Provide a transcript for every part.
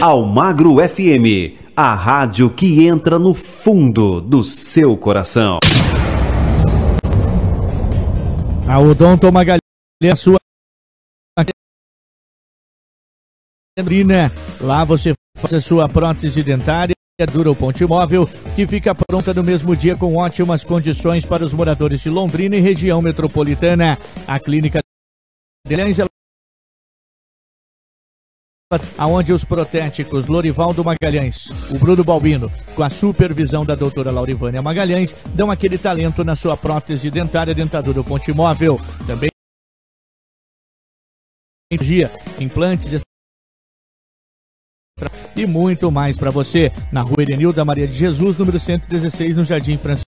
Almagro FM, a rádio que entra no fundo do seu coração. A Odonto Magalhães, sua Lá você faz a sua prótese dentária Dura o Ponte Móvel, que fica pronta no mesmo dia com ótimas condições para os moradores de Londrina e região metropolitana. A clínica Magalhães aonde os protéticos Lorivaldo Magalhães, o Bruno Balbino, com a supervisão da doutora Laurivânia Magalhães, dão aquele talento na sua prótese dentária dentadura Ponte Móvel. Também implantes e muito mais para você na Rua Erenilda Maria de Jesus, número 116, no Jardim Francisco.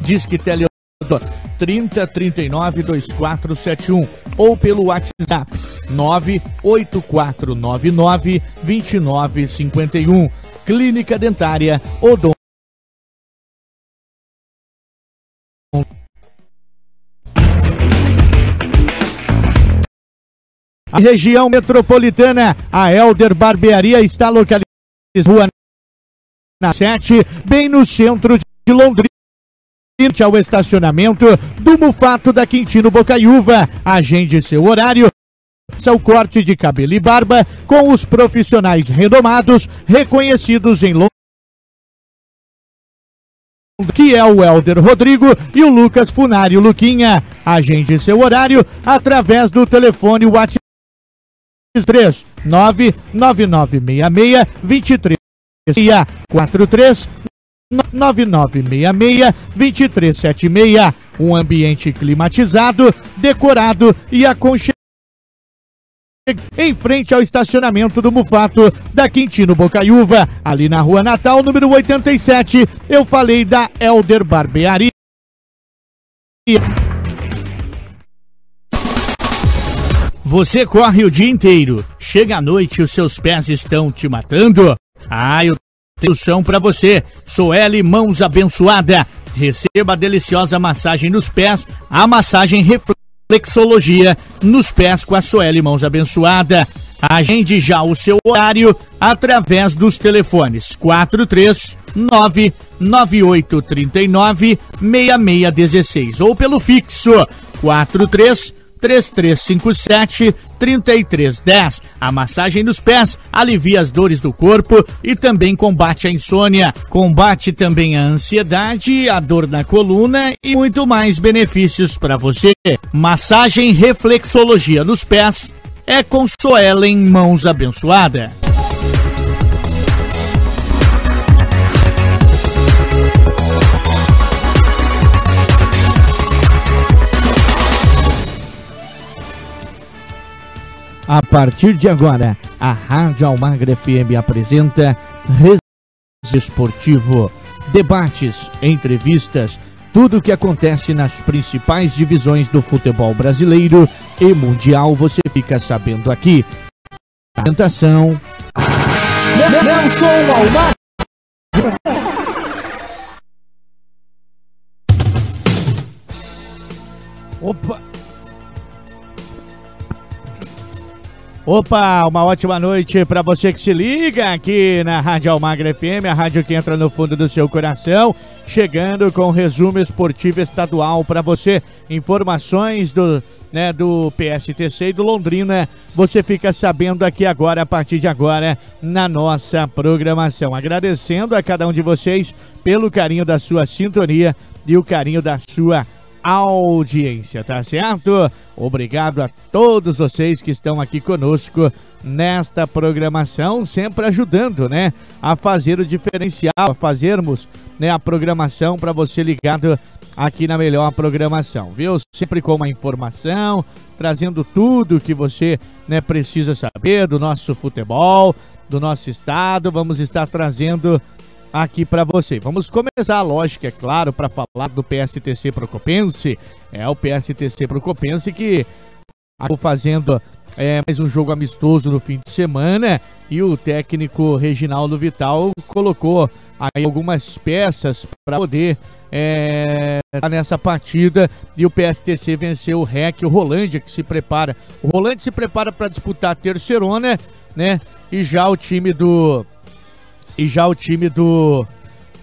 Disque Tele 3039 2471 ou pelo WhatsApp 98499 2951. Clínica Dentária Odon. A região metropolitana, a Elder Barbearia está localizada na 7, bem no centro de Londrina ao estacionamento do Mufato da Quintino Bocaiúva. Agende seu horário. Seu corte de cabelo e barba com os profissionais renomados, reconhecidos em Londrina que é o Helder Rodrigo e o Lucas Funário Luquinha. Agende seu horário através do telefone WhatsApp 3 99966 23 43 9966 2376. Um ambiente climatizado, decorado e aconchegado em frente ao estacionamento do Mufato da Quintino Bocaiúva, ali na Rua Natal, número 87. Eu falei da Elder Barbearia. Você corre o dia inteiro, chega à noite e os seus pés estão te matando? Ah, eu solução para você. Soeli Mãos Abençoada. Receba a deliciosa massagem nos pés, a massagem reflexologia nos pés com a Soeli Mãos Abençoada. Agende já o seu horário através dos telefones 439 9839 6616 ou pelo fixo 43 3357 3310. A massagem nos pés alivia as dores do corpo e também combate a insônia. Combate também a ansiedade, a dor na coluna e muito mais benefícios para você. Massagem reflexologia nos pés é com Soelen Mãos Abençoada. A partir de agora, a Rádio Almagra FM apresenta Esportivo. Debates, entrevistas, tudo o que acontece nas principais divisões do futebol brasileiro e mundial você fica sabendo aqui. Apresentação. Nelson Almagra. Opa! Opa, uma ótima noite para você que se liga aqui na Rádio Almagra FM, a rádio que entra no fundo do seu coração, chegando com o resumo esportivo estadual para você, informações do, né, do PSTC e do Londrina, você fica sabendo aqui agora, a partir de agora, na nossa programação. Agradecendo a cada um de vocês pelo carinho da sua sintonia e o carinho da sua audiência, tá certo? Obrigado a todos vocês que estão aqui conosco nesta programação, sempre ajudando, né, a fazer o diferencial, a fazermos, né, a programação para você ligado aqui na melhor programação, viu? Sempre com uma informação, trazendo tudo que você, né, precisa saber do nosso futebol, do nosso estado. Vamos estar trazendo aqui para você. Vamos começar, lógico, é claro, para falar do PSTC Procopense. É o PSTC Procopense que acabou fazendo é, mais um jogo amistoso no fim de semana e o técnico Reginaldo Vital colocou aí algumas peças para poder é, estar nessa partida e o PSTC venceu o REC, o Rolândia que se prepara. O Rolândia se prepara para disputar a terceirona né? E já o time do e já o time do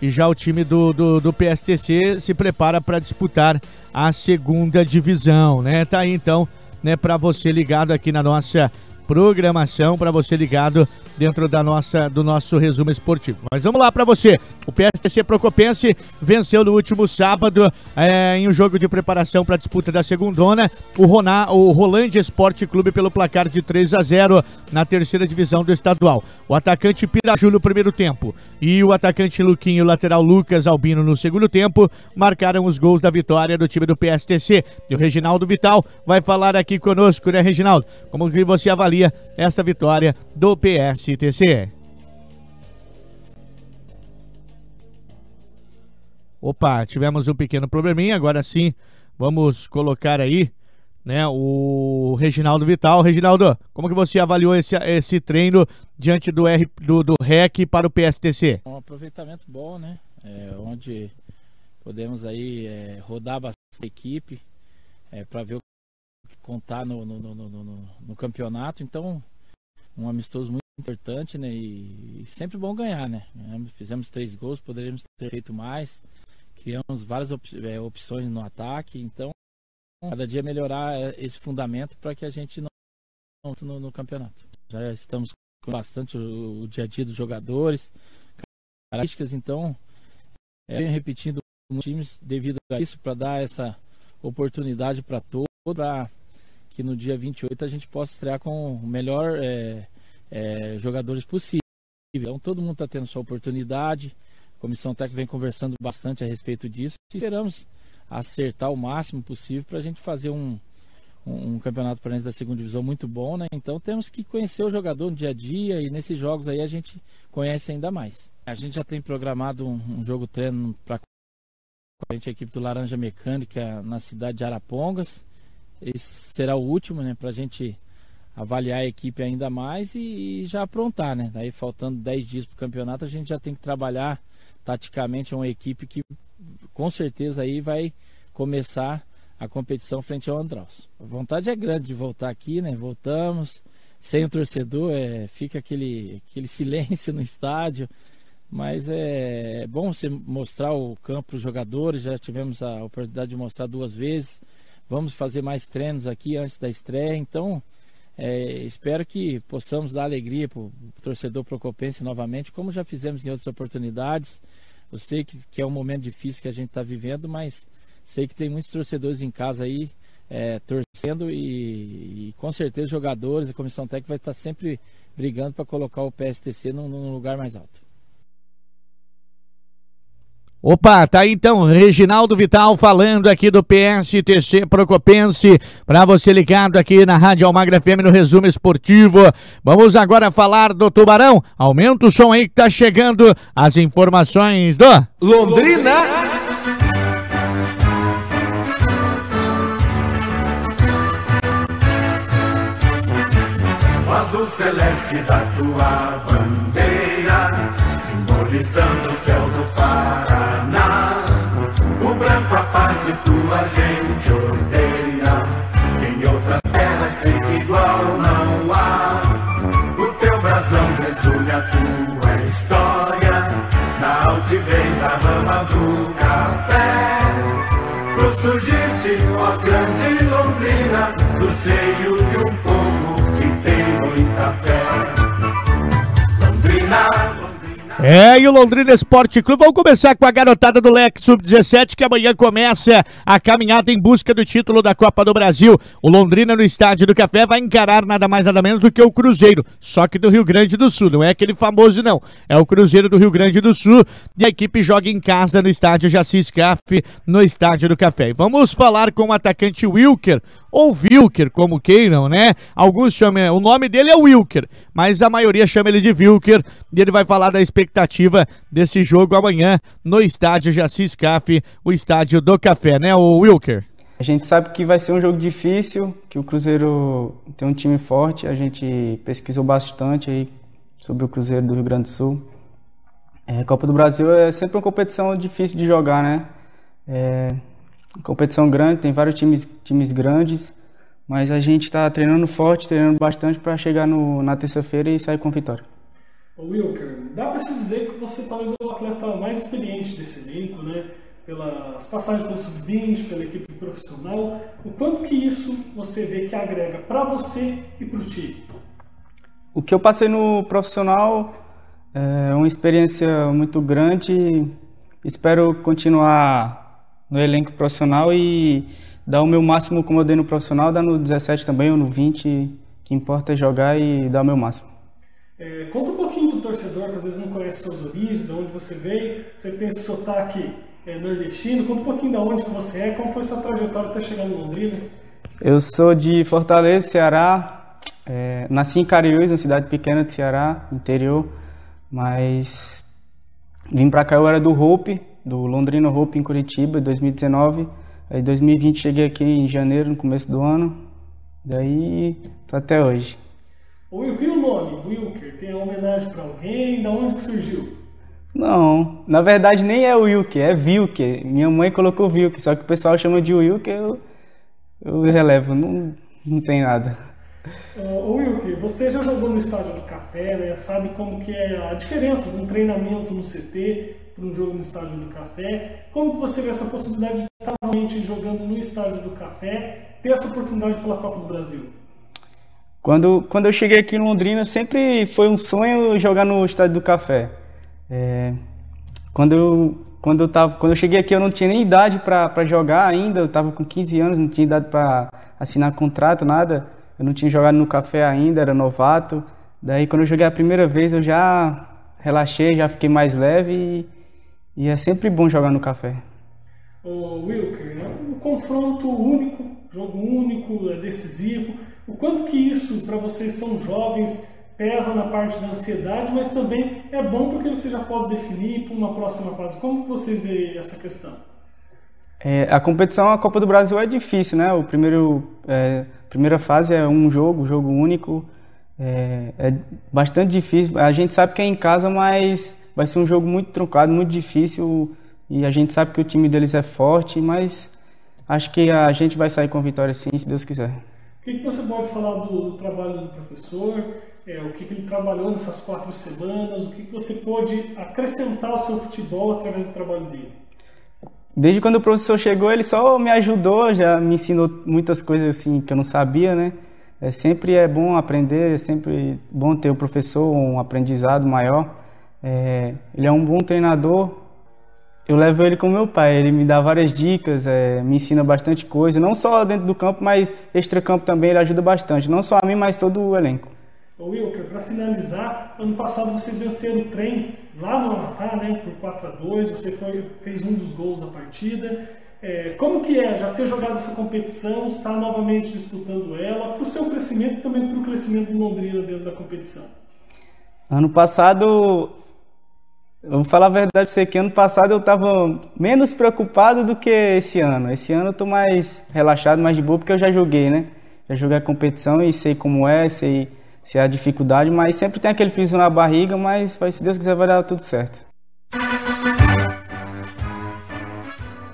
e já o time do, do, do PSTC se prepara para disputar a segunda divisão, né? Tá aí então, né, para você ligado aqui na nossa programação para você ligado dentro da nossa, do nosso resumo esportivo. Mas vamos lá para você. O PSTC Procopense venceu no último sábado é, em um jogo de preparação para a disputa da segundona o, Roná, o Rolândia Esporte Clube pelo placar de 3 a 0 na terceira divisão do estadual. O atacante Piraju no primeiro tempo e o atacante Luquinho, lateral Lucas Albino no segundo tempo marcaram os gols da vitória do time do PSTC. E o Reginaldo Vital vai falar aqui conosco, né, Reginaldo? Como que você avalia essa vitória do PSTC? Opa, tivemos um pequeno probleminha, agora sim vamos colocar aí né, o Reginaldo Vital. Reginaldo, como que você avaliou esse, esse treino diante do, R, do, do REC para o PSTC? Um aproveitamento bom, né? É, onde podemos aí é, rodar bastante a equipe é, para ver o contar no, no, no, no, campeonato. Então, um amistoso muito importante, né? E, e sempre bom ganhar, né? Fizemos três gols, poderíamos ter feito mais criamos várias op é, opções no ataque, então cada dia melhorar é, esse fundamento para que a gente não no, no, campeonato. Já estamos com bastante o, o, dia a dia dos jogadores, características, então é, repetindo os times devido a isso para dar essa oportunidade para todos, para que no dia 28 a gente possa estrear com o melhor é, é, jogadores possível. Então todo mundo está tendo sua oportunidade. A comissão técnica vem conversando bastante a respeito disso. Esperamos acertar o máximo possível para a gente fazer um, um, um campeonato paranense da segunda divisão muito bom, né? Então temos que conhecer o jogador no dia a dia e nesses jogos aí a gente conhece ainda mais. A gente já tem programado um, um jogo treino para a equipe do Laranja Mecânica na cidade de Arapongas. Esse será o último, né? Para a gente avaliar a equipe ainda mais e, e já aprontar, né? Daí faltando 10 dias para o campeonato, a gente já tem que trabalhar taticamente uma equipe que com certeza aí vai começar a competição frente ao Andraus. A vontade é grande de voltar aqui, né? Voltamos sem o torcedor, é, fica aquele, aquele silêncio no estádio, mas é, é bom você mostrar o campo para os jogadores. Já tivemos a oportunidade de mostrar duas vezes. Vamos fazer mais treinos aqui antes da estreia, então é, espero que possamos dar alegria para o torcedor procopense novamente, como já fizemos em outras oportunidades. Eu sei que, que é um momento difícil que a gente está vivendo, mas sei que tem muitos torcedores em casa aí é, torcendo e, e, com certeza jogadores, a comissão técnica vai estar sempre brigando para colocar o PSTC num, num lugar mais alto. Opa, tá aí então, Reginaldo Vital falando aqui do PSTC Procopense, para você ligado aqui na Rádio Almagra FM no resumo esportivo. Vamos agora falar do Tubarão. Aumenta o som aí que tá chegando as informações do Londrina. O azul celeste da tua bandeira, simbolizando o céu do Pará branco a paz de tua gente odeia. Em outras terras sei que igual não há. O teu brasão resume a tua história. Na altivez da rama do café. Tu surgiste, ó grande Londrina, do seio é, e o Londrina Esporte Clube, vamos começar com a garotada do Leque Sub-17, que amanhã começa a caminhada em busca do título da Copa do Brasil. O Londrina no Estádio do Café vai encarar nada mais nada menos do que o Cruzeiro, só que do Rio Grande do Sul, não é aquele famoso não, é o Cruzeiro do Rio Grande do Sul, e a equipe joga em casa no Estádio Jacis Caf, no Estádio do Café. vamos falar com o atacante Wilker, ou Wilker, como queiram, né? Alguns chamam, o nome dele é Wilker, mas a maioria chama ele de Wilker, e ele vai falar da expectativa desse jogo amanhã no estádio Jacis Caf, o estádio do Café, né, o Wilker? A gente sabe que vai ser um jogo difícil, que o Cruzeiro tem um time forte, a gente pesquisou bastante aí sobre o Cruzeiro do Rio Grande do Sul. É, Copa do Brasil é sempre uma competição difícil de jogar, né? É, competição grande, tem vários times, times grandes, Mas a gente está treinando forte, treinando bastante para chegar no, na terça-feira e sair com vitória. Wilker, dá para se dizer que você talvez é o atleta mais experiente desse elenco, né? Pelas passagens pelo sub-20, pela equipe profissional. O quanto que isso você vê que agrega para você e para o time? O que eu passei no profissional é uma experiência muito grande. Espero continuar no elenco profissional e dar o meu máximo como eu dei no profissional, dar no 17 também ou no 20. que importa é jogar e dar o meu máximo. É, conta um pouquinho do torcedor que às vezes não conhece suas origens, de onde você veio. Você tem esse sotaque é, nordestino. Conta um pouquinho de onde você é, como foi sua trajetória até chegar em Londrina. Eu sou de Fortaleza, Ceará. É, nasci em Cariús, uma cidade pequena de Ceará, interior. Mas vim pra cá, eu era do Hope, do Londrina Hope em Curitiba, em 2019. Aí em 2020 cheguei aqui em janeiro, no começo do ano. Daí tô até hoje. O Wilker, e o nome, Wilker, tem homenagem para alguém? Da onde que surgiu? Não, na verdade nem é Wilker, é Vilker. Minha mãe colocou Vilker, só que o pessoal chama de Wilker, eu, eu relevo, não, não tem nada. Uh, Wilker, você já jogou no estádio do Café, né? Sabe como que é a diferença de um treinamento no CT para um jogo no estádio do Café? Como que você vê essa possibilidade de estar realmente jogando no estádio do Café, ter essa oportunidade pela Copa do Brasil? Quando, quando eu cheguei aqui em Londrina, sempre foi um sonho jogar no Estádio do Café. É, quando, eu, quando, eu tava, quando eu cheguei aqui, eu não tinha nem idade para jogar ainda, eu estava com 15 anos, não tinha idade para assinar contrato, nada. Eu não tinha jogado no Café ainda, era novato. Daí, quando eu joguei a primeira vez, eu já relaxei, já fiquei mais leve e, e é sempre bom jogar no Café. O Wilker, né? um confronto único, jogo único, é decisivo o quanto que isso, para vocês são jovens, pesa na parte da ansiedade, mas também é bom porque você já pode definir para uma próxima fase. Como que vocês veem essa questão? É, a competição, a Copa do Brasil é difícil, né? O primeiro, é, primeira fase é um jogo, jogo único, é, é, bastante difícil. A gente sabe que é em casa, mas vai ser um jogo muito truncado, muito difícil e a gente sabe que o time deles é forte, mas acho que a gente vai sair com vitória sim, se Deus quiser que, que você pode falar do, do trabalho do professor? É, o que, que, ele trabalhou nessas quatro semanas? O que, que você pode acrescentar ao seu futebol através do trabalho dele? Desde quando o professor chegou, ele só me ajudou, já me ensinou muitas coisas assim que eu não sabia, né? É, sempre é bom aprender, é sempre bom ter o professor, um aprendizado maior. É, ele é um bom treinador, eu levo ele como meu pai. Ele me dá várias dicas, é, me ensina bastante coisa, não só dentro do campo, mas extra-campo também ele ajuda bastante, não só a mim, mas todo o elenco. Ô Wilker, para finalizar, ano passado vocês venceram o trem lá no Amapá, né, por 4 a 2 você foi, fez um dos gols da partida. É, como que é já ter jogado essa competição, estar novamente disputando ela, para o seu crescimento e também para o crescimento do Londrina dentro da competição? Ano passado vou falar a verdade pra você que ano passado eu estava menos preocupado do que esse ano. Esse ano eu tô mais relaxado, mais de boa, porque eu já joguei, né? Já joguei a competição e sei como é, sei se é a dificuldade, mas sempre tem aquele frio na barriga, mas se Deus quiser vai dar tudo certo.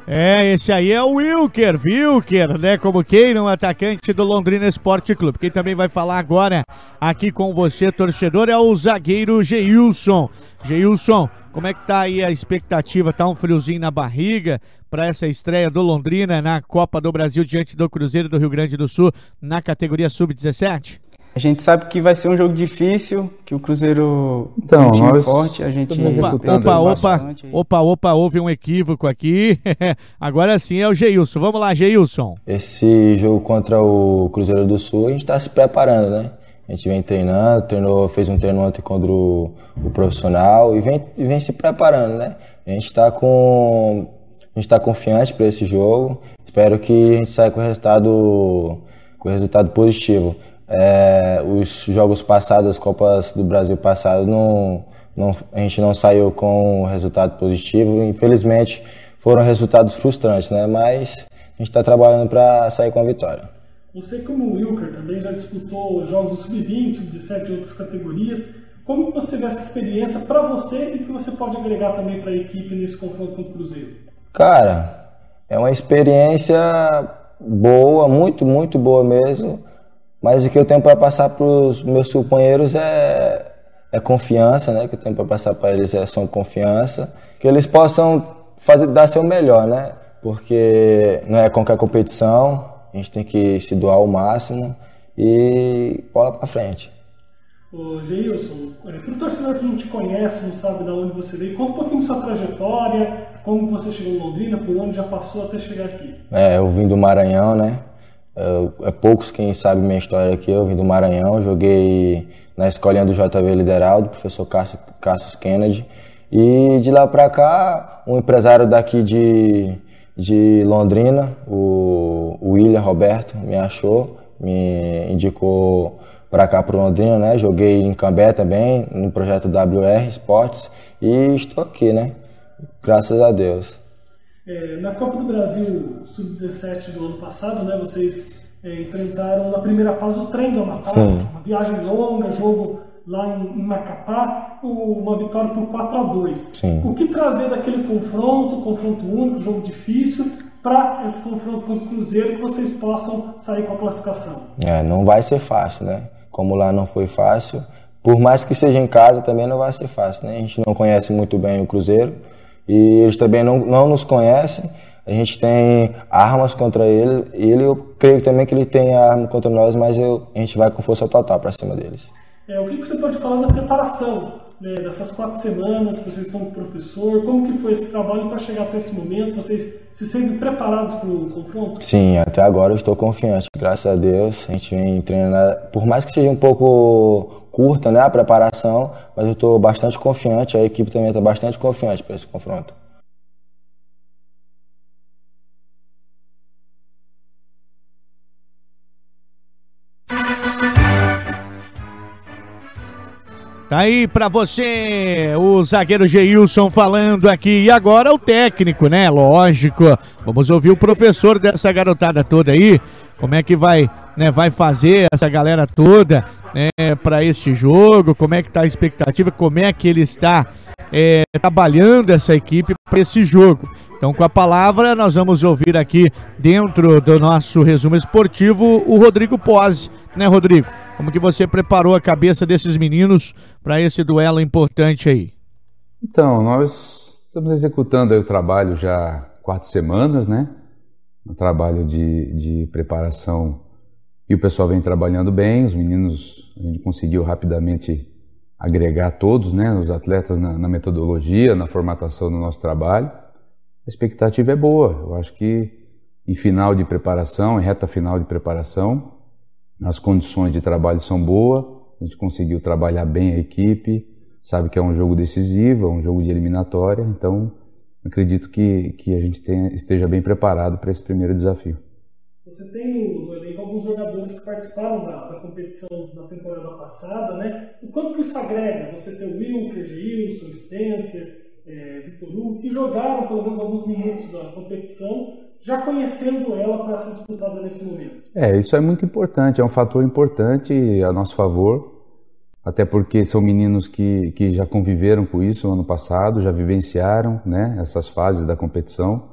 É, esse aí é o Wilker, Wilker, né? Como quem não atacante do Londrina Esporte Clube. Quem também vai falar agora aqui com você, torcedor, é o zagueiro Geilson. Geilson, como é que tá aí a expectativa? Tá um friozinho na barriga para essa estreia do Londrina na Copa do Brasil diante do Cruzeiro do Rio Grande do Sul na categoria Sub-17? A gente sabe que vai ser um jogo difícil, que o Cruzeiro então, é um time nós forte, a gente opa, opa, opa, opa, opa, houve um equívoco aqui. Agora sim é o Geilson. Vamos lá, Geilson. Esse jogo contra o Cruzeiro do Sul, a gente está se preparando, né? A gente vem treinando, treinou, fez um treino ontem contra o, o profissional e vem, vem se preparando, né? A gente está com a gente está confiante para esse jogo. Espero que a gente saia com resultado com resultado positivo. É, os jogos passados, as Copas do Brasil passado, não, não, a gente não saiu com resultado positivo. Infelizmente, foram resultados frustrantes, né? Mas a gente está trabalhando para sair com a vitória. Você, como o Wilker, também já disputou jogos do Sub-20, Sub-17 e outras categorias. Como você vê essa experiência para você e que você pode agregar também para a equipe nesse confronto contra o Cruzeiro? Cara, é uma experiência boa, muito, muito boa mesmo. Mas o que eu tenho para passar para os meus companheiros é, é confiança, né? O que eu tenho para passar para eles é só confiança, que eles possam fazer dar seu melhor, né? Porque não é qualquer competição, a gente tem que se doar ao máximo e bola para frente. Ô, Geilson, para o torcedor que não te conhece, não sabe de onde você veio, conta um pouquinho de sua trajetória, como você chegou em Londrina, por onde já passou até chegar aqui. É, eu vim do Maranhão, né? É, é poucos quem sabe minha história aqui. Eu vim do Maranhão, joguei na escolinha do JV Lideraldo, professor Cassius Kennedy. E de lá para cá, um empresário daqui de, de Londrina, o, o William Roberto, me achou, me indicou para cá para Londrina, né? Joguei em Cambé também, no projeto WR Esportes e estou aqui, né? Graças a Deus. É, na Copa do Brasil Sub-17 do ano passado, né, vocês é, enfrentaram na primeira fase o trem do Amapá, uma viagem longa, jogo lá em, em Macapá, uma vitória por 4 a 2 Sim. O que trazer daquele confronto, confronto único, jogo difícil, para esse confronto contra o Cruzeiro que vocês possam sair com a classificação? É, não vai ser fácil, né? Como lá não foi fácil, por mais que seja em casa, também não vai ser fácil, né? A gente não conhece muito bem o Cruzeiro e eles também não, não nos conhecem. A gente tem armas contra ele, e ele eu creio também que ele tem arma contra nós, mas eu, a gente vai com força total para cima deles. É, o que você pode falar da preparação né, dessas quatro semanas que vocês estão com o professor? Como que foi esse trabalho para chegar até esse momento? Vocês se sentem preparados para o confronto? Sim, até agora eu estou confiante. Graças a Deus, a gente vem treinando, por mais que seja um pouco curta né, a preparação, mas eu estou bastante confiante, a equipe também está bastante confiante para esse confronto. Tá aí para você o zagueiro Geilson falando aqui. E agora o técnico, né? Lógico. Vamos ouvir o professor dessa garotada toda aí. Como é que vai, né, vai fazer essa galera toda né, para este jogo, como é que está a expectativa, como é que ele está é, trabalhando essa equipe para esse jogo. Então, com a palavra, nós vamos ouvir aqui dentro do nosso resumo esportivo o Rodrigo Pose, né, Rodrigo? Como que você preparou a cabeça desses meninos para esse duelo importante aí? Então, nós estamos executando o trabalho já quatro semanas, né? Um trabalho de, de preparação e o pessoal vem trabalhando bem, os meninos, a gente conseguiu rapidamente agregar todos, né, os atletas na, na metodologia, na formatação do nosso trabalho. A expectativa é boa, eu acho que em final de preparação, em reta final de preparação, as condições de trabalho são boas, a gente conseguiu trabalhar bem a equipe, sabe que é um jogo decisivo, é um jogo de eliminatória, então acredito que, que a gente tenha, esteja bem preparado para esse primeiro desafio. Você tem no elenco alguns jogadores que participaram da, da, competição na temporada passada, né? O quanto que isso agrega? Você tem o Wilker, Gilson, Spencer, é, Vitor Hugo, que jogaram pelo menos alguns minutos da competição, já conhecendo ela para ser disputada nesse momento. É, isso é muito importante, é um fator importante a nosso favor, até porque são meninos que, que já conviveram com isso no ano passado, já vivenciaram né, essas fases da competição.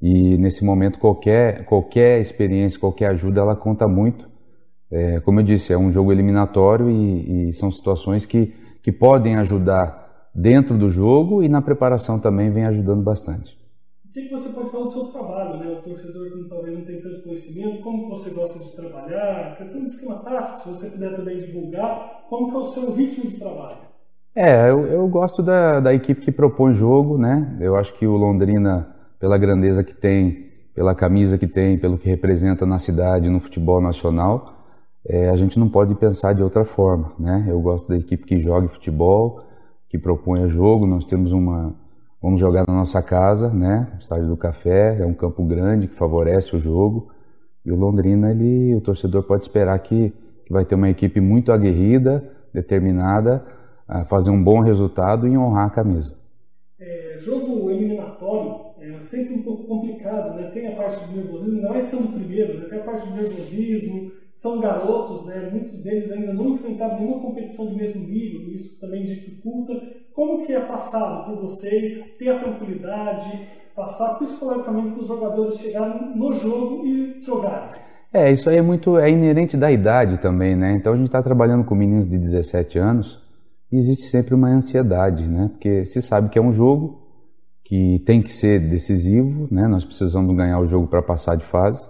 E nesse momento qualquer qualquer experiência, qualquer ajuda, ela conta muito. É, como eu disse, é um jogo eliminatório e, e, são situações que, que podem ajudar dentro do jogo e na preparação também vem ajudando bastante. O que, você pode falar do seu trabalho, né? O torcedor que talvez não tem tanto conhecimento, como você gosta de trabalhar, questão do esquema tático, se você puder também divulgar, como que é o seu ritmo de trabalho? É, eu, eu gosto da, da equipe que propõe jogo, né? Eu acho que o Londrina pela grandeza que tem, pela camisa que tem, pelo que representa na cidade, no futebol nacional, é, a gente não pode pensar de outra forma, né? Eu gosto da equipe que joga futebol, que propõe jogo. Nós temos uma, vamos jogar na nossa casa, né? O Estádio do Café é um campo grande que favorece o jogo. E o Londrina, ele, o torcedor pode esperar que, que vai ter uma equipe muito aguerrida, determinada a fazer um bom resultado e honrar a camisa. É, jogo eliminatório é sempre um pouco complicado, né? Tem a parte do nervosismo, ainda mais sendo o primeiro, né? tem a parte do nervosismo, são garotos, né? Muitos deles ainda não enfrentaram nenhuma competição de mesmo nível, isso também dificulta. Como que é passado por vocês ter a tranquilidade, passar psicologicamente para os jogadores chegarem no jogo e jogarem? É, isso aí é muito é inerente da idade também, né? Então a gente está trabalhando com meninos de 17 anos existe sempre uma ansiedade, né? Porque se sabe que é um jogo que tem que ser decisivo, né? Nós precisamos ganhar o jogo para passar de fase.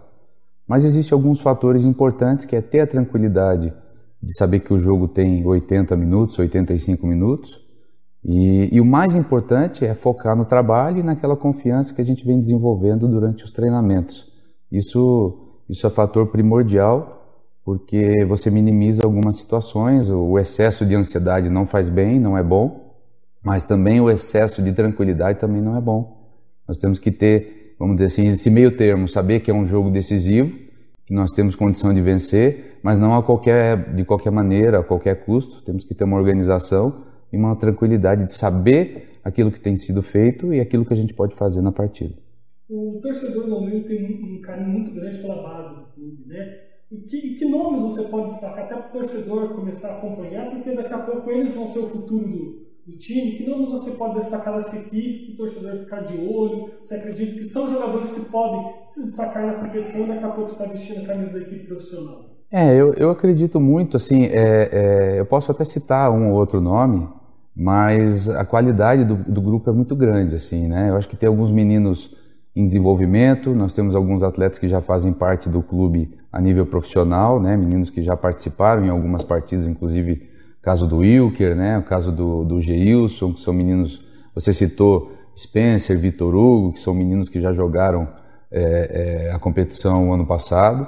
Mas existem alguns fatores importantes que é ter a tranquilidade de saber que o jogo tem 80 minutos, 85 minutos. E, e, o mais importante é focar no trabalho e naquela confiança que a gente vem desenvolvendo durante os treinamentos. Isso, isso é fator primordial porque você minimiza algumas situações. O excesso de ansiedade não faz bem, não é bom, mas também o excesso de tranquilidade também não é bom. Nós temos que ter vamos dizer assim, esse meio termo, saber que é um jogo decisivo, que nós temos condição de vencer, mas não a qualquer, de qualquer maneira, a qualquer custo. Temos que ter uma organização e uma tranquilidade de saber aquilo que tem sido feito e aquilo que a gente pode fazer na partida. O torcedor londrino tem um carinho muito grande pela base do clube, né? E que, e que nomes você pode destacar até para o torcedor começar a acompanhar, porque daqui a pouco eles vão ser o futuro do, do time, que nomes você pode destacar dessa equipe, que o torcedor ficar de olho? Você acredita que são jogadores que podem se destacar na competição e daqui a pouco estar vestindo a camisa da equipe profissional? É, eu, eu acredito muito, assim, é, é, eu posso até citar um ou outro nome, mas a qualidade do, do, grupo é muito grande, assim, né? Eu acho que tem alguns meninos em desenvolvimento, nós temos alguns atletas que já fazem parte do clube a nível profissional, né? Meninos que já participaram em algumas partidas, inclusive caso do Wilker, né? o caso do, do Geilson, que são meninos, você citou Spencer, Vitor Hugo, que são meninos que já jogaram é, é, a competição ano passado.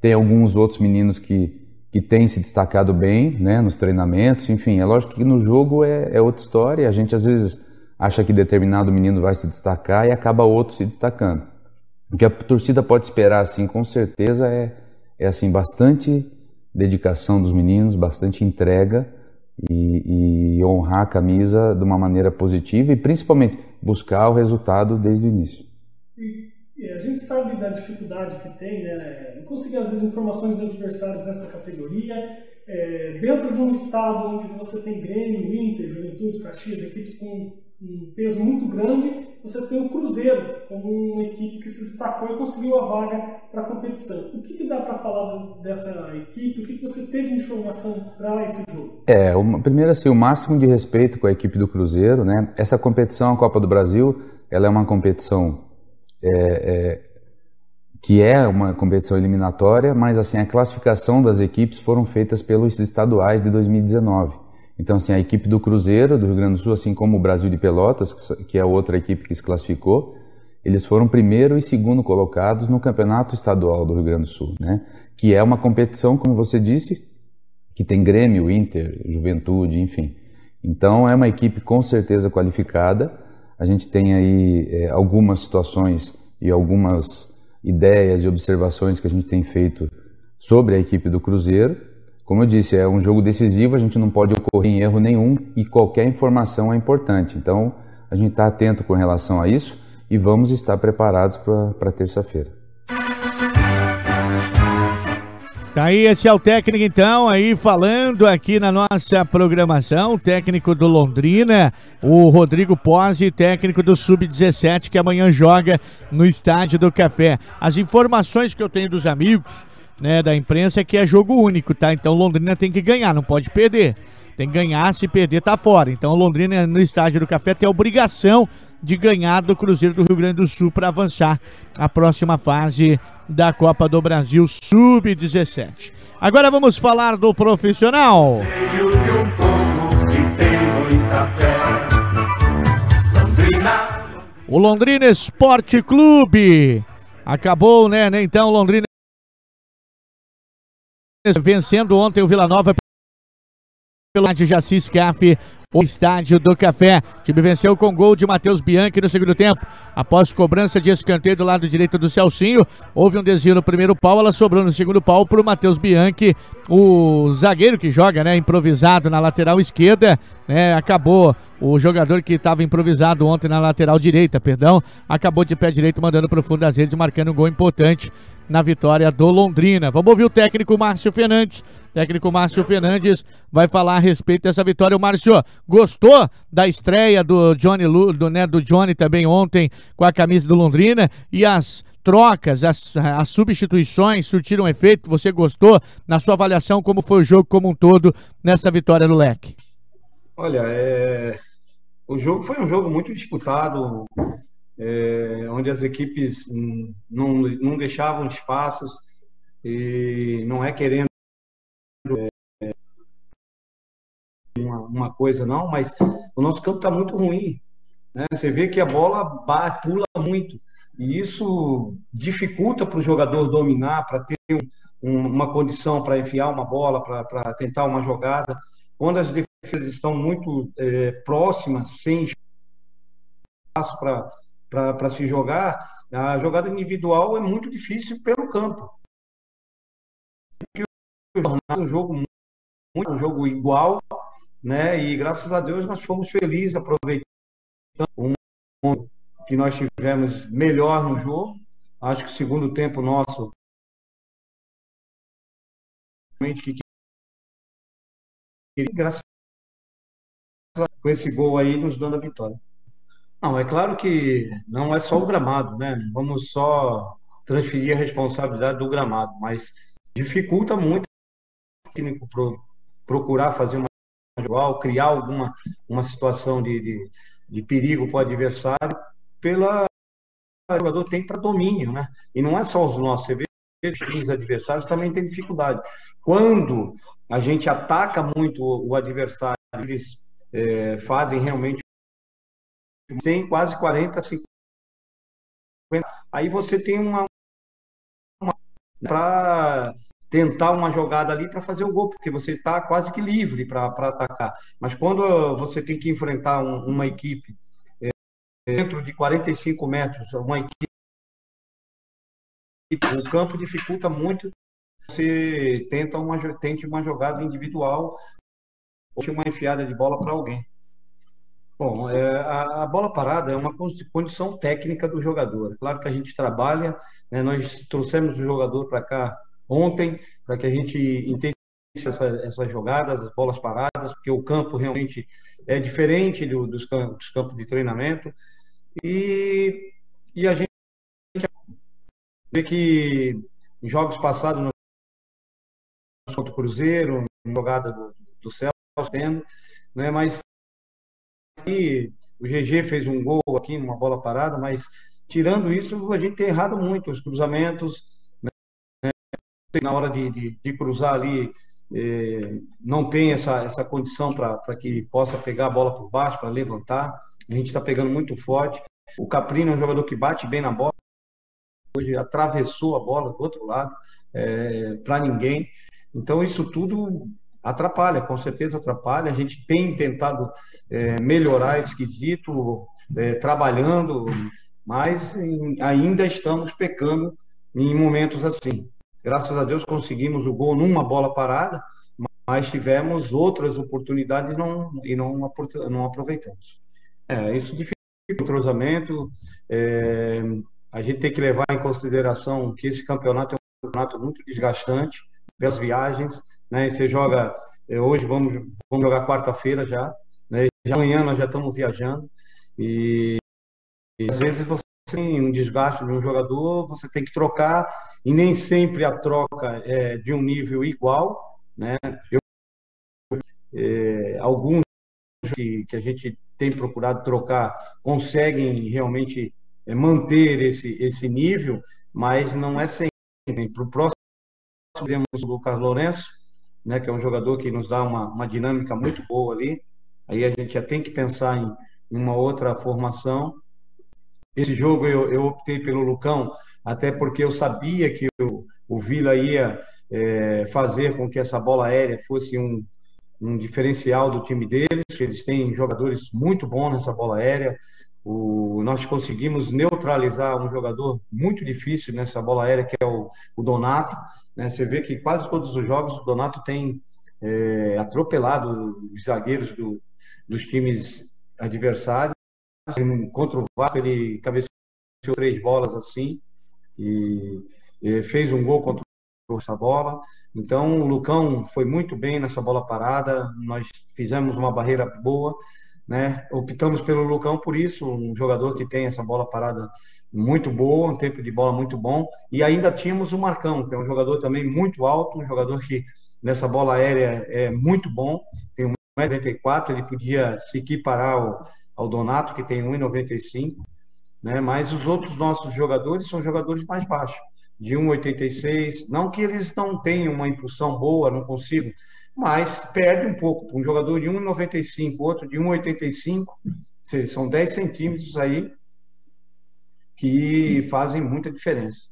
Tem alguns outros meninos que, que têm se destacado bem né, nos treinamentos, enfim, é lógico que no jogo é, é outra história, a gente às vezes acha que determinado menino vai se destacar e acaba outro se destacando. O que a torcida pode esperar, assim, com certeza, é, é assim, bastante dedicação dos meninos, bastante entrega e, e, honrar a camisa de uma maneira positiva e principalmente buscar o resultado desde o início. E, a gente sabe da dificuldade que tem, né, conseguir às vezes informações dos adversários nessa categoria, é, dentro de um estado onde você tem Grêmio, Inter, Juventude, Caxias, equipes com um peso muito grande, você tem o Cruzeiro como uma equipe que se destacou e conseguiu a vaga para a competição. O que, que dá para falar dessa equipe? O que, que você teve de informação para esse jogo? É, uma, primeiro assim, o máximo de respeito com a equipe do Cruzeiro, né? Essa competição, a Copa do Brasil, ela é uma competição é, é, que é uma competição eliminatória, mas assim a classificação das equipes foram feitas pelos estaduais de 2019. Então, assim, a equipe do Cruzeiro, do Rio Grande do Sul, assim como o Brasil de Pelotas, que é outra equipe que se classificou, eles foram primeiro e segundo colocados no Campeonato Estadual do Rio Grande do Sul, né? Que é uma competição, como você disse, que tem Grêmio, Inter, Juventude, enfim. Então, é uma equipe com certeza qualificada. A gente tem aí é, algumas situações e algumas ideias e observações que a gente tem feito sobre a equipe do Cruzeiro. Como eu disse, é um jogo decisivo, a gente não pode ocorrer em erro nenhum e qualquer informação é importante. Então, a gente está atento com relação a isso e vamos estar preparados para terça-feira. Tá aí, esse é o técnico então, aí falando aqui na nossa programação, técnico do Londrina, o Rodrigo Pozzi, técnico do Sub-17, que amanhã joga no Estádio do Café. As informações que eu tenho dos amigos, né, da imprensa é que é jogo único, tá? Então Londrina tem que ganhar, não pode perder. Tem que ganhar, se perder tá fora. Então Londrina no estádio do Café tem a obrigação de ganhar do Cruzeiro do Rio Grande do Sul para avançar a próxima fase da Copa do Brasil Sub-17. Agora vamos falar do profissional. O Londrina Esporte Clube acabou, né, né? Então Londrina vencendo ontem o Vila Nova pelo Jaci Scaff, o Estádio do Café. O time venceu com gol de Matheus Bianchi no segundo tempo. Após cobrança de escanteio do lado direito do Celcinho, houve um desvio no primeiro pau, ela sobrou no segundo pau para o Matheus Bianchi, o zagueiro que joga, né, improvisado na lateral esquerda, né, acabou o jogador que estava improvisado ontem na lateral direita, perdão, acabou de pé direito mandando para o fundo das redes, marcando um gol importante na vitória do Londrina. Vamos ouvir o técnico Márcio Fernandes, técnico Márcio Fernandes vai falar a respeito dessa vitória. O Márcio, gostou da estreia do Johnny, do, né, do Johnny também ontem com a camisa do Londrina e as trocas, as, as substituições surtiram efeito? Você gostou? Na sua avaliação, como foi o jogo como um todo nessa vitória do Leque? Olha, é... o jogo foi um jogo muito disputado, é... onde as equipes não, não deixavam espaços e não é querendo. Uma, uma coisa não, mas o nosso campo está muito ruim. Né? Você vê que a bola bate, pula muito. E isso dificulta para o jogador dominar, para ter um, uma condição para enfiar uma bola, para tentar uma jogada. Quando as defesas estão muito é, próximas, sem espaço para se jogar, a jogada individual é muito difícil pelo campo. Um jogo muito, um jogo igual, né? E graças a Deus nós fomos felizes aproveitando um que nós tivemos melhor no jogo. Acho que o segundo tempo nosso que graças com esse gol aí nos dando a vitória. Não, é claro que não é só o gramado, né? Vamos só transferir a responsabilidade do gramado, mas dificulta muito o técnico procurar fazer uma igual, criar alguma uma situação de, de, de perigo para o adversário pela o jogador tem para domínio, né? E não é só os nossos, você vê os adversários também tem dificuldade. Quando a gente ataca muito o, adversário, eles é, fazem realmente tem quase 40, 50. Aí você tem uma, uma para tentar uma jogada ali para fazer o gol, porque você está quase que livre para atacar. Mas quando você tem que enfrentar um, uma equipe dentro de 45 metros, uma equipe, o campo dificulta muito. Você tenta uma, tente uma jogada individual ou uma enfiada de bola para alguém. Bom, é, a, a, bola parada é uma condição técnica do jogador. Claro que a gente trabalha, né, nós trouxemos o jogador para cá ontem para que a gente entenda essa, essas jogadas, as bolas paradas, porque o campo realmente é diferente do, dos, campos, dos campos de treinamento. E, e a gente vê que em jogos passados, no contra o Cruzeiro, jogada do, do Celso, né, mas e o GG fez um gol aqui, uma bola parada, mas tirando isso, a gente tem errado muito os cruzamentos, na hora de, de, de cruzar ali, eh, não tem essa, essa condição para que possa pegar a bola por baixo, para levantar. A gente está pegando muito forte. O Caprino é um jogador que bate bem na bola. Hoje atravessou a bola do outro lado é, para ninguém. Então isso tudo atrapalha, com certeza atrapalha. A gente tem tentado é, melhorar esse quesito, é, trabalhando, mas em, ainda estamos pecando em momentos assim. Graças a Deus conseguimos o gol numa bola parada, mas tivemos outras oportunidades não, e não, não aproveitamos. É, isso dificulta o entrosamento. É, a gente tem que levar em consideração que esse campeonato é um campeonato muito desgastante, pelas viagens. Né? você joga, é, hoje vamos, vamos jogar quarta-feira já, né? amanhã nós já estamos viajando. E, e às vezes você tem um desgaste de um jogador, você tem que trocar, e nem sempre a troca é de um nível igual. Né? Eu, é, alguns que, que a gente tem procurado trocar conseguem realmente é, manter esse, esse nível, mas não é sempre. Para o próximo, temos o Lucas Lourenço, né, que é um jogador que nos dá uma, uma dinâmica muito boa ali. Aí a gente já tem que pensar em, em uma outra formação. Esse jogo eu, eu, optei pelo Lucão, até porque eu sabia que o, o Vila ia é, fazer com que essa bola aérea fosse um, um diferencial do time deles. Eles têm jogadores muito bons nessa bola aérea. O, nós conseguimos neutralizar um jogador muito difícil nessa bola aérea, que é o, o Donato. Né? Você vê que quase todos os jogos o Donato tem é, atropelado os zagueiros do, dos times adversários. Contra o Vasco, ele cabeceou três bolas assim e, e fez um gol contra essa bola. Então, o Lucão foi muito bem nessa bola parada, nós fizemos uma barreira boa, né? Optamos pelo Lucão por isso, um jogador que tem essa bola parada muito boa, um tempo de bola muito bom, e ainda tínhamos o Marcão, que é um jogador também muito alto, um jogador que nessa bola aérea é muito bom, tem 1,94m, ele podia se equiparar ao, ao Donato, que tem 1,95m, né? mas os outros nossos jogadores são jogadores mais baixos de 1,86. Não que eles não tenham uma impulsão boa, não consigo, mas perde um pouco. Um jogador de 1,95, outro de 1,85, são 10 centímetros aí que fazem muita diferença.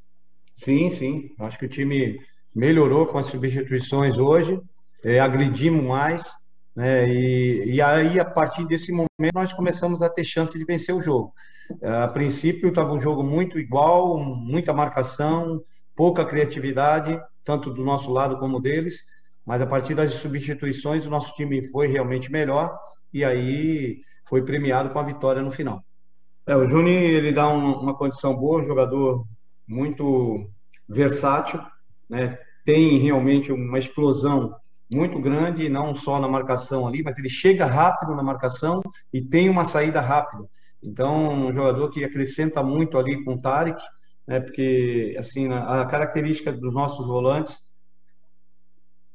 Sim, sim. Acho que o time melhorou com as substituições hoje, é, agredimos mais, né? E, e aí, a partir desse momento, nós começamos a ter chance de vencer o jogo. A princípio estava um jogo muito igual, muita marcação, pouca criatividade, tanto do nosso lado como deles, mas a partir das substituições o nosso time foi realmente melhor e aí foi premiado com a vitória no final. É, o Juni ele dá um, uma condição boa, um jogador muito versátil, né? tem realmente uma explosão muito grande, não só na marcação ali, mas ele chega rápido na marcação e tem uma saída rápida. Então, um jogador que acrescenta muito ali com o Tarek, né, porque assim, a característica dos nossos volantes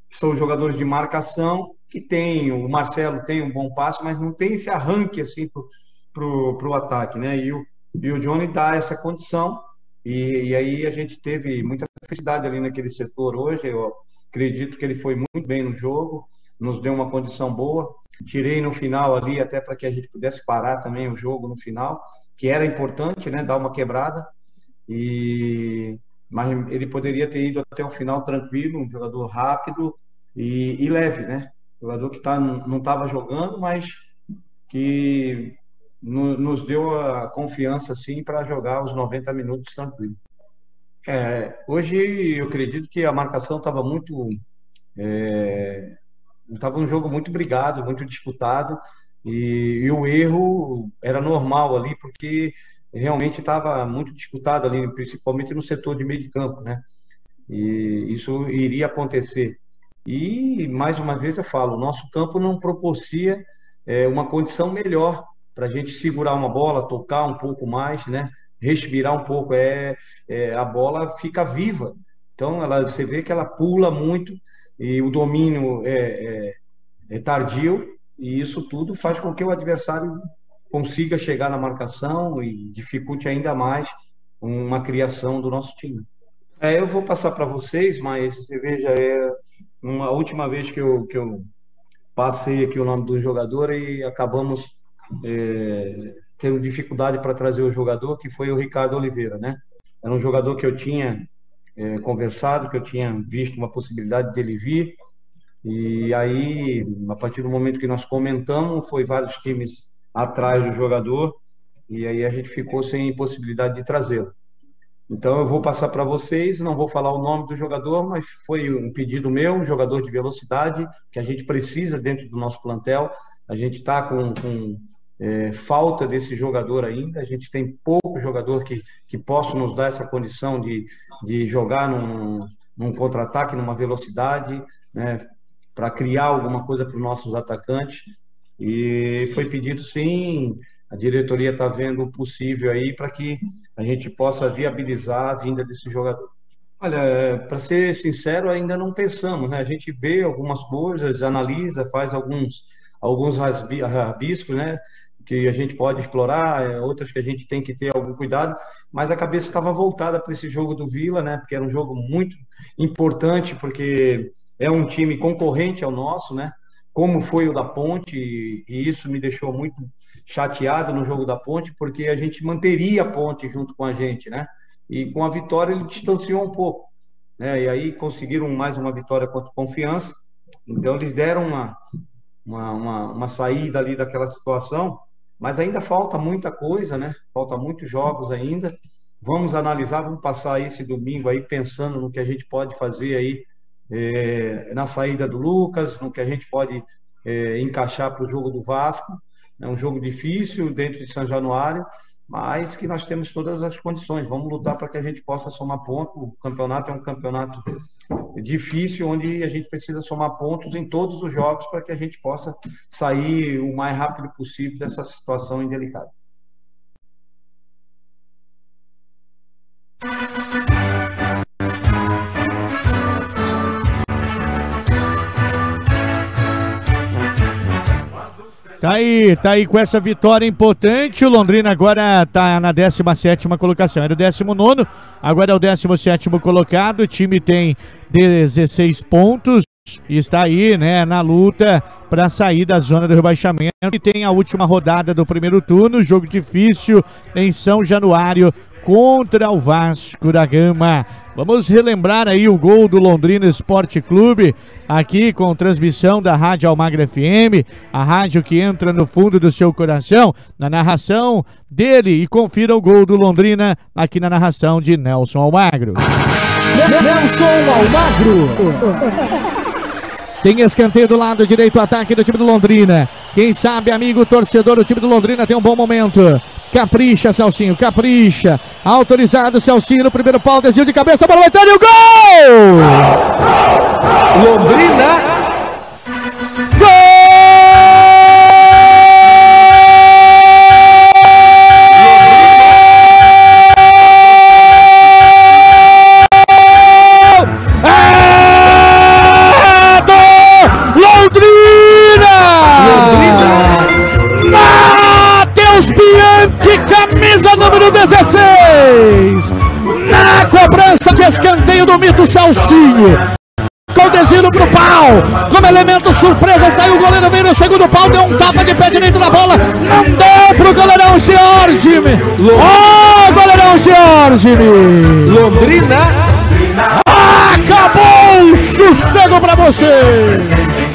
são jogadores de marcação que tem, o Marcelo tem um bom passe, mas não tem esse arranque assim para o ataque, né? E o, e o Johnny dá essa condição e, e, aí a gente teve muita felicidade ali naquele setor hoje. Eu acredito que ele foi muito bem no jogo, nos deu uma condição boa. Tirei no final ali, até para que a gente pudesse parar também o jogo no final, que era importante, né? Dar uma quebrada. E mas ele poderia ter ido até o final tranquilo, um jogador rápido e, e leve, né? Jogador que tá, não estava jogando, mas que no, nos deu a confiança assim para jogar os 90 minutos tranquilo. É, hoje eu acredito que a marcação estava muito é, estava um jogo muito brigado, muito disputado, e, e, o erro era normal ali, porque realmente estava muito disputado ali, principalmente no setor de meio de campo, né? E isso iria acontecer. E, mais uma vez eu falo, o nosso campo não propicia é, uma condição melhor para a gente segurar uma bola, tocar um pouco mais, né? Respirar um pouco, é, é, a bola fica viva. Então, ela, você vê que ela pula muito, e o domínio é, é, é tardio, e isso tudo faz com que o adversário consiga chegar na marcação e dificulte ainda mais uma criação do nosso time. É, eu vou passar para vocês, mas você veja, é uma última vez que eu, que eu passei aqui o nome do jogador e acabamos é, tendo dificuldade para trazer o jogador, que foi o Ricardo Oliveira, né? Era um jogador que eu tinha é, conversado, que eu tinha visto uma possibilidade dele vir. E aí, a partir do momento que nós comentamos, foi vários times atrás do jogador e aí a gente ficou sem possibilidade de trazê-lo. Então eu vou passar para vocês, não vou falar o nome do jogador, mas foi um pedido meu, um jogador de velocidade que a gente precisa dentro do nosso plantel. A gente está com, com é, falta desse jogador ainda. A gente tem pouco jogador que, que possa nos dar essa condição de, de jogar num, num contra-ataque, numa velocidade, né, para criar alguma coisa para os nossos atacantes. E foi pedido, sim, a diretoria está vendo o possível aí para que a gente possa viabilizar a vinda desse jogador. Olha, para ser sincero, ainda não pensamos, né? A gente vê algumas coisas, analisa, faz alguns alguns rabiscos, né? Que a gente pode explorar, é, outras que a gente tem que ter algum cuidado, mas a cabeça estava voltada para esse jogo do Vila, né? Porque era um jogo muito importante, porque é um time concorrente ao nosso, né? Como foi o da Ponte, e isso me deixou muito chateado no jogo da Ponte, porque a gente manteria a Ponte junto com a gente, né? E com a vitória ele distanciou um pouco, né? E aí conseguiram mais uma vitória contra Confiança, então eles deram uma, uma, uma, uma saída ali daquela situação mas ainda falta muita coisa, né? Falta muitos jogos ainda. Vamos analisar, vamos passar esse domingo aí pensando no que a gente pode fazer aí é, na saída do Lucas, no que a gente pode é, encaixar para o jogo do Vasco. É um jogo difícil dentro de São Januário, mas que nós temos todas as condições. Vamos lutar para que a gente possa somar pontos. O campeonato é um campeonato difícil, onde a gente precisa somar pontos em todos os jogos para que a gente possa sair o mais rápido possível dessa situação indelicada. Tá aí, tá aí com essa vitória importante. O Londrina agora tá na 17 colocação. Era o 19, agora é o 17 colocado. O time tem 16 pontos e está aí, né, na luta para sair da zona do rebaixamento. E tem a última rodada do primeiro turno, jogo difícil em São Januário contra o Vasco da Gama. Vamos relembrar aí o gol do Londrina Esporte Clube, aqui com transmissão da Rádio Almagra FM, a rádio que entra no fundo do seu coração, na narração dele. E confira o gol do Londrina aqui na narração de Nelson Almagro. Nelson Almagro. Tem escanteio do lado direito, ataque do time do Londrina. Quem sabe, amigo torcedor, o time do Londrina tem um bom momento. Capricha, Celcinho, capricha. Autorizado, Celcinho no primeiro pau, desvio de cabeça, bola vai e o gol! Londrina escanteio do mito Salsinho. Com desvio pro pau. Como elemento surpresa, saiu o goleiro, veio no segundo pau, deu um tapa de pé direito na bola. Não deu pro goleirão George. Ó, oh, goleirão George. Londrina. Acabou o sossego pra você.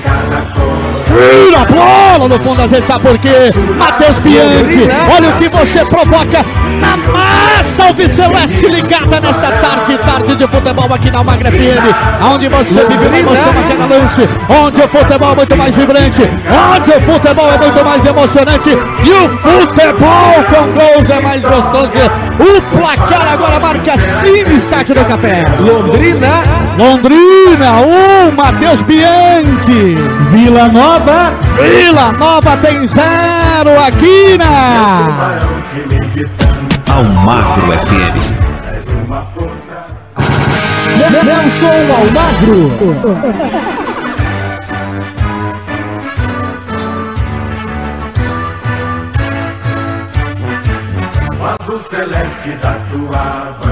Tira a bola no fundo da rede, sabe por quê? Matheus Bianchi, olha o que você provoca na massa alviceleste ligada nesta tarde, tarde de futebol aqui na Almagra FM, onde você vive uma emoção naquela lance, onde o futebol é muito mais vibrante, onde o futebol é muito mais emocionante e o futebol com gols é mais gostoso. O placar agora marca Cine Estádio do Café. Londrina. Londrina, um, Matheus Bianchi. Vila Nova. Vila Nova tem zero aqui na Almagro FM. Nelson Almagro. azul celeste da tua.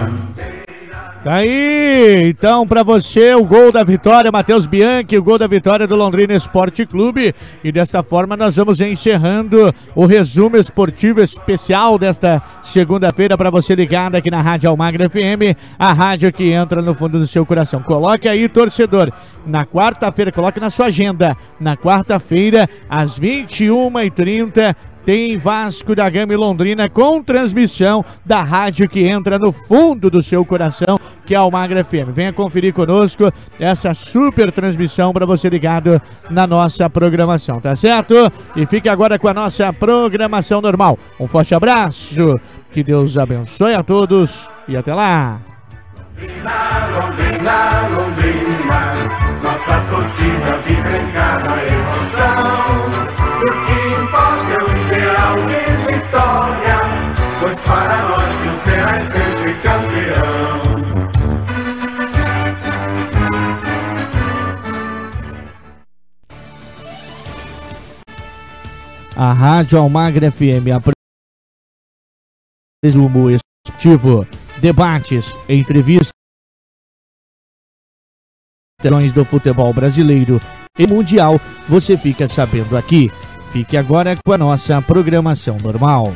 Tá aí, então para você o gol da vitória, Matheus Bianchi, o gol da vitória do Londrina Esporte Clube. E desta forma nós vamos encerrando o resumo esportivo especial desta segunda-feira para você ligado aqui na Rádio Almagra FM, a rádio que entra no fundo do seu coração. Coloque aí, torcedor, na quarta-feira, coloque na sua agenda, na quarta-feira, às 21h30 tem Vasco da Gama e Londrina com transmissão da rádio que entra no fundo do seu coração, que é o Magra FM. Venha conferir conosco essa super transmissão para você ligado na nossa programação, tá certo? E fique agora com a nossa programação normal. Um forte abraço, que Deus abençoe a todos e até lá. Londrina, Londrina, Rádio Almagra FM resumo esportivo, debates, entrevistas do futebol brasileiro e mundial, você fica sabendo aqui. Fique agora com a nossa programação normal.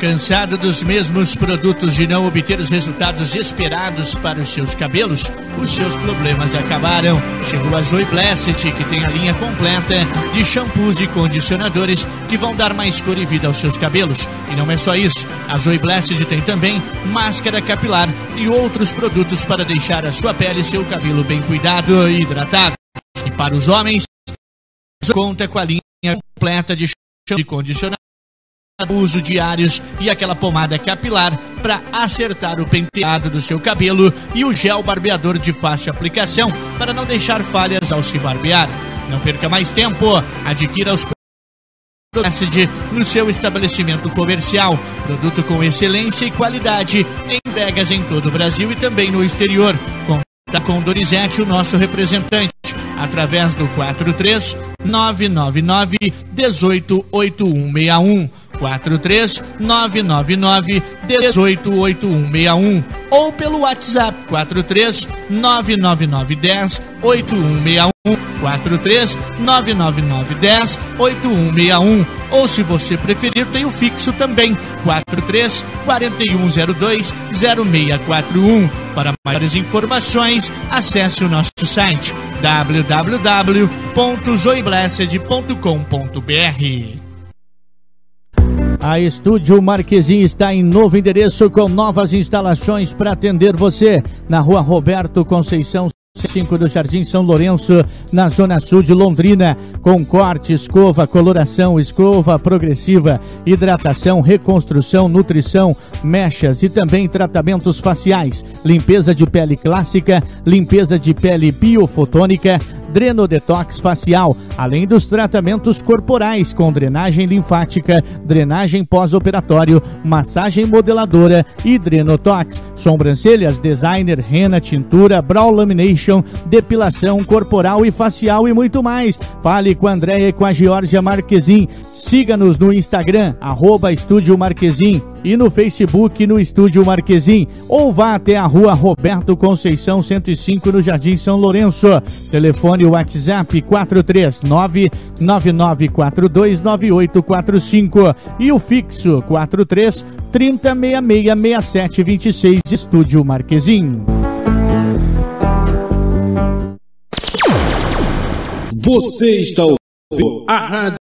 Cansado dos mesmos produtos e não obter os resultados esperados para os seus cabelos? Os seus problemas acabaram. Chegou a Zoe Blessed, que tem a linha completa de shampoos e condicionadores que vão dar mais cor e vida aos seus cabelos. E não é só isso. A Zoe Blessed tem também máscara capilar e outros produtos para deixar a sua pele e seu cabelo bem cuidado e hidratado. E para os homens, conta com a linha completa de shampoo e condicionador uso diários e aquela pomada capilar para acertar o penteado do seu cabelo e o gel barbeador de fácil aplicação para não deixar falhas ao se barbear. Não perca mais tempo, adquira os Acid no seu estabelecimento comercial. Produto com excelência e qualidade em begas em todo o Brasil e também no exterior. Conta com Dorizete, o nosso representante, através do 43 999 188161. 43 999 188161 ou pelo WhatsApp 43 999 10 8161 43 999 10 8161 ou se você preferir tem o fixo também 43 4102 0641 para maiores informações acesse o nosso site www.zoiblessed.com.br a Estúdio Marquesim está em novo endereço com novas instalações para atender você na rua Roberto Conceição 5 do Jardim São Lourenço, na zona sul de Londrina, com corte, escova, coloração, escova progressiva, hidratação, reconstrução, nutrição, mechas e também tratamentos faciais, limpeza de pele clássica, limpeza de pele biofotônica, drenodetox facial, além dos tratamentos corporais com drenagem linfática, drenagem pós-operatório, massagem modeladora e drenotox, sobrancelhas, designer, rena, tintura, brow lamination, depilação corporal e facial e muito mais. Fale com a Andréia e com a Georgia Marquezin. Siga-nos no Instagram, arroba Estúdio Marquezim e no Facebook no Estúdio Marquezim ou vá até a rua Roberto Conceição 105 no Jardim São Lourenço. Telefone WhatsApp 439 99429845 e o fixo 43 30666726 Estúdio Marquezim. Você está ouvindo a Rádio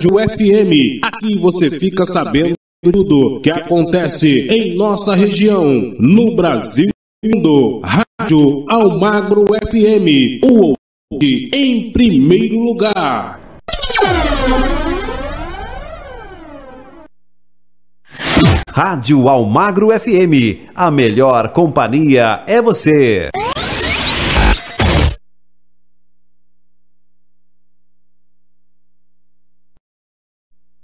FM. Aqui você fica sabendo tudo que acontece em nossa região, no Brasil e no mundo. Rádio Almagro FM, o ouvinte em primeiro lugar. Rádio Almagro FM, a melhor companhia é você.